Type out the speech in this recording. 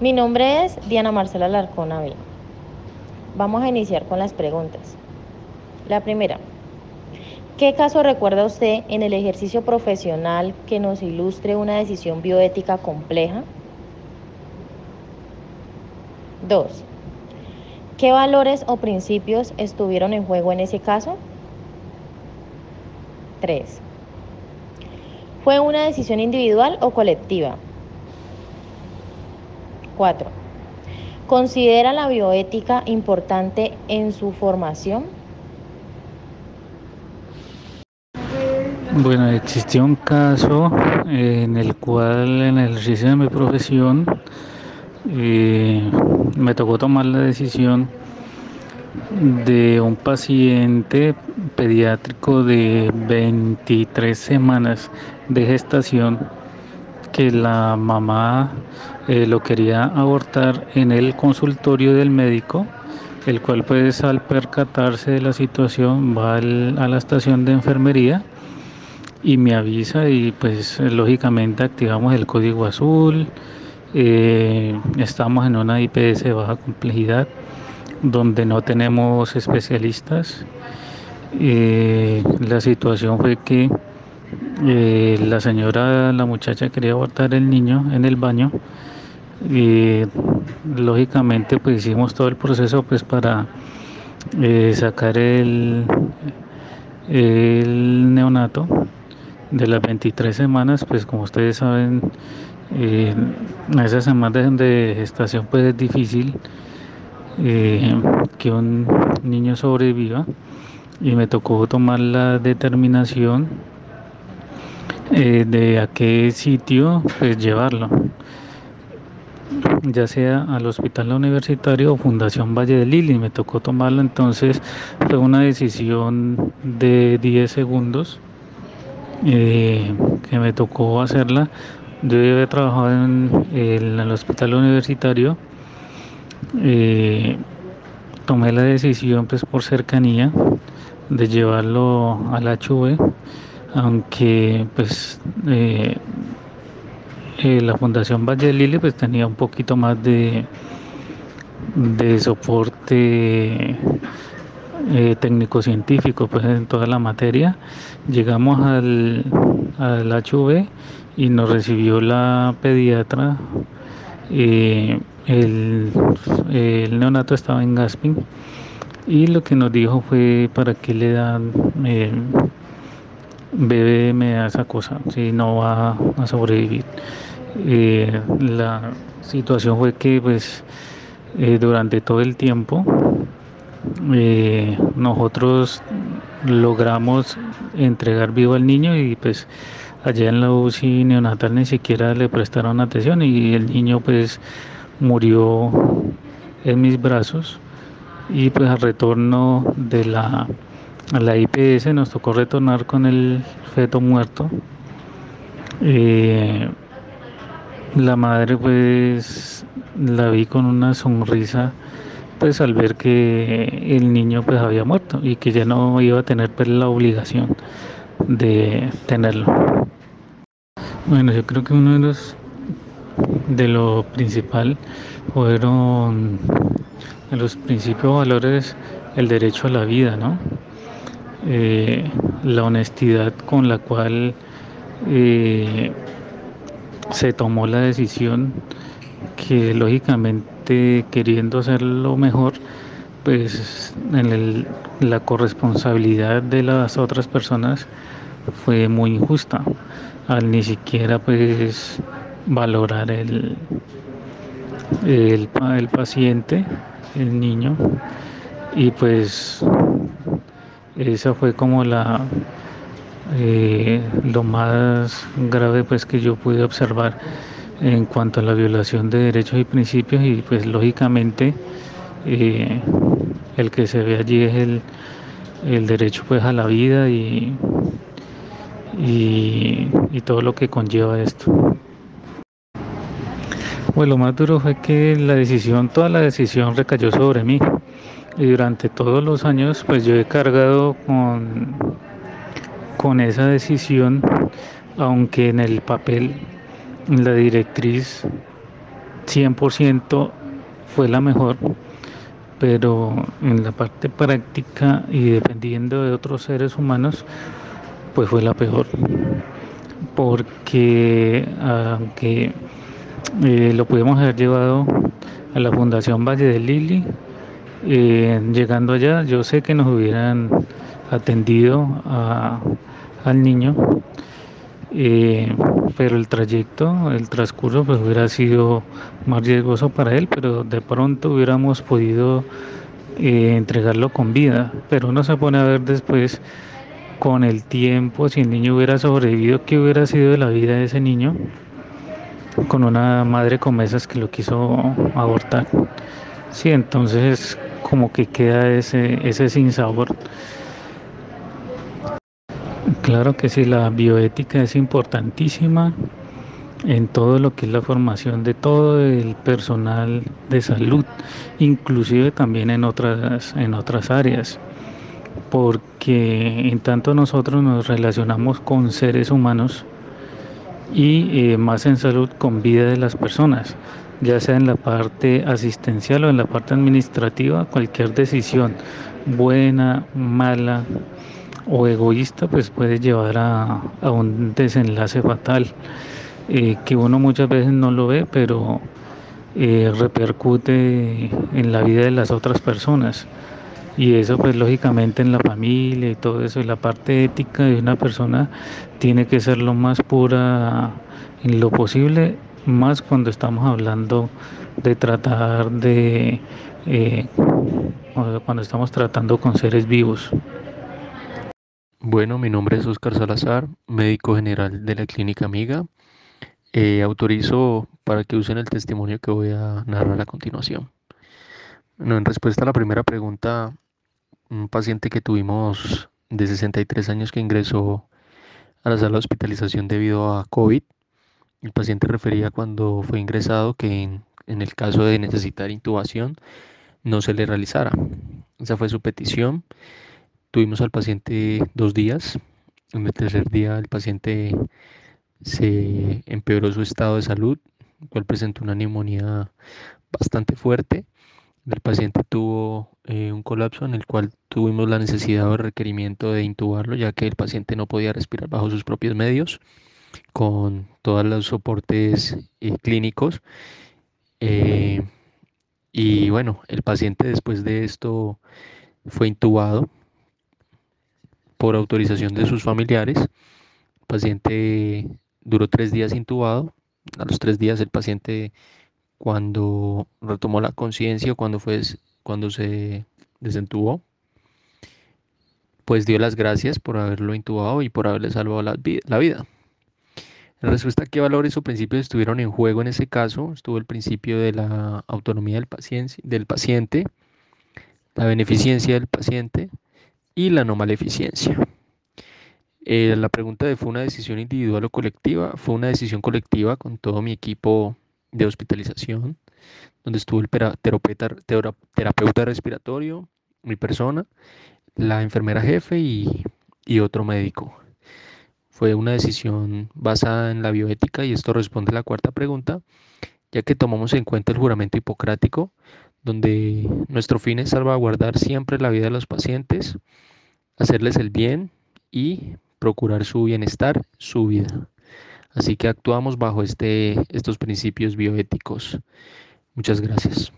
Mi nombre es Diana Marcela Larcón Ávila. Vamos a iniciar con las preguntas. La primera, ¿qué caso recuerda usted en el ejercicio profesional que nos ilustre una decisión bioética compleja? Dos, ¿qué valores o principios estuvieron en juego en ese caso? Tres, ¿fue una decisión individual o colectiva? 4. ¿Considera la bioética importante en su formación? Bueno, existió un caso en el cual en el ejercicio de mi profesión eh, me tocó tomar la decisión de un paciente pediátrico de 23 semanas de gestación que la mamá eh, lo quería abortar en el consultorio del médico, el cual pues al percatarse de la situación va a la estación de enfermería y me avisa y pues lógicamente activamos el código azul, eh, estamos en una IPS de baja complejidad donde no tenemos especialistas. Eh, la situación fue que la señora, la muchacha quería abortar el niño en el baño y lógicamente pues hicimos todo el proceso pues para eh, sacar el, el neonato de las 23 semanas pues como ustedes saben eh, esas semanas de gestación pues es difícil eh, que un niño sobreviva y me tocó tomar la determinación eh, de a qué sitio pues llevarlo ya sea al hospital universitario o Fundación Valle de Lili. Me tocó tomarlo, entonces fue una decisión de 10 segundos eh, que me tocó hacerla. Yo había trabajado en el, hospital universitario. Eh, tomé la decisión pues por cercanía de llevarlo al HV, aunque pues eh, eh, la Fundación Valle Lili pues tenía un poquito más de, de soporte eh, técnico-científico pues en toda la materia. Llegamos al, al HV y nos recibió la pediatra. El, el, neonato estaba en Gasping y lo que nos dijo fue para qué le dan bebé me da esa cosa si no va a sobrevivir. Eh, la situación fue que pues eh, durante todo el tiempo eh, nosotros logramos entregar vivo al niño y pues allá en la UCI neonatal ni siquiera le prestaron atención y el niño pues murió en mis brazos y pues al retorno de la a la IPS nos tocó retornar con el feto muerto la madre pues la vi con una sonrisa pues al ver que el niño pues había muerto y que ya no iba a tener pues la obligación de tenerlo. Bueno, yo creo que uno de los de lo principal fueron los principios valores el derecho a la vida, ¿no? Eh, la honestidad con la cual eh, se tomó la decisión que lógicamente queriendo hacerlo mejor, pues en la corresponsabilidad de las otras personas fue muy injusta al ni siquiera pues valorar el, el, el paciente, el niño, y pues esa fue como la eh, lo más grave pues que yo pude observar en cuanto a la violación de derechos y principios y pues lógicamente eh, el que se ve allí es el, el, derecho pues a la vida y, y, y todo lo que conlleva esto. Pues lo más duro fue que la decisión, toda la decisión recayó sobre mí y durante todos los años pues yo he cargado con con esa decisión, aunque en el papel la directriz 100% fue la mejor, pero en la parte práctica y dependiendo de otros seres humanos, pues fue la peor. Porque aunque eh, lo pudimos haber llevado a la Fundación Valle de Lili, eh, llegando allá, yo sé que nos hubieran atendido al niño, eh, pero el trayecto, el transcurso, pues hubiera sido más riesgoso para él, pero de pronto hubiéramos podido eh, entregarlo con vida, pero uno se pone a ver después con el tiempo, si el niño hubiera sobrevivido, qué hubiera sido de la vida de ese niño con una madre con mesas que lo quiso abortar. Sí, entonces como que queda ese, ese sinsabor. Claro que sí, la bioética es importantísima en todo lo que es la formación de todo el personal de salud, inclusive también en otras, en otras áreas, porque en tanto nosotros nos relacionamos con seres humanos y eh, más en salud con vida de las personas ya sea en la parte asistencial o en la parte administrativa, cualquier decisión buena, mala o egoísta, pues puede llevar a, un desenlace fatal, eh, que uno muchas veces no lo ve, pero eh, repercute en la vida de las otras personas. Y eso pues lógicamente en la familia y todo eso, y la parte ética de una persona tiene que ser lo más pura en lo posible más cuando estamos hablando de tratar de, eh, cuando estamos tratando con seres vivos. Bueno, mi nombre es Oscar Salazar, médico general de la Clínica Amiga. Eh, autorizo para que usen el testimonio que voy a narrar a continuación. Bueno, en respuesta a la primera pregunta, un paciente que tuvimos de 63 años que ingresó a la sala de hospitalización debido a COVID el paciente refería cuando fue ingresado que en, el caso de necesitar intubación no se le realizara. Esa fue su petición. Tuvimos al paciente dos días. En el tercer día el paciente se empeoró su estado de salud, el cual presentó una neumonía bastante fuerte. El paciente tuvo eh, un colapso en el cual tuvimos la necesidad o requerimiento de intubarlo, ya que el paciente no podía respirar bajo sus propios medios con todos los soportes eh, clínicos. Eh, y bueno, el paciente después de esto fue intubado por autorización de sus familiares. El paciente duró tres días intubado. A los tres días el paciente cuando retomó la conciencia, cuando fue cuando se desentubó, pues dio las gracias por haberlo intubado y por haberle salvado la vida. En respuesta qué valores o principios estuvieron en juego en ese caso, estuvo el principio de la autonomía del paciente, la beneficencia del paciente y la no maleficencia. Eh, la pregunta de fue una decisión individual o colectiva, fue una decisión colectiva con todo mi equipo de hospitalización, donde estuvo el terapeuta respiratorio, mi persona, la enfermera jefe y otro médico. Fue una decisión basada en la bioética y esto responde a la cuarta pregunta, ya que tomamos en cuenta el juramento hipocrático, donde nuestro fin es salvaguardar siempre la vida de los pacientes, hacerles el bien y procurar su bienestar, su vida. Así que actuamos bajo este, estos principios bioéticos. Muchas gracias.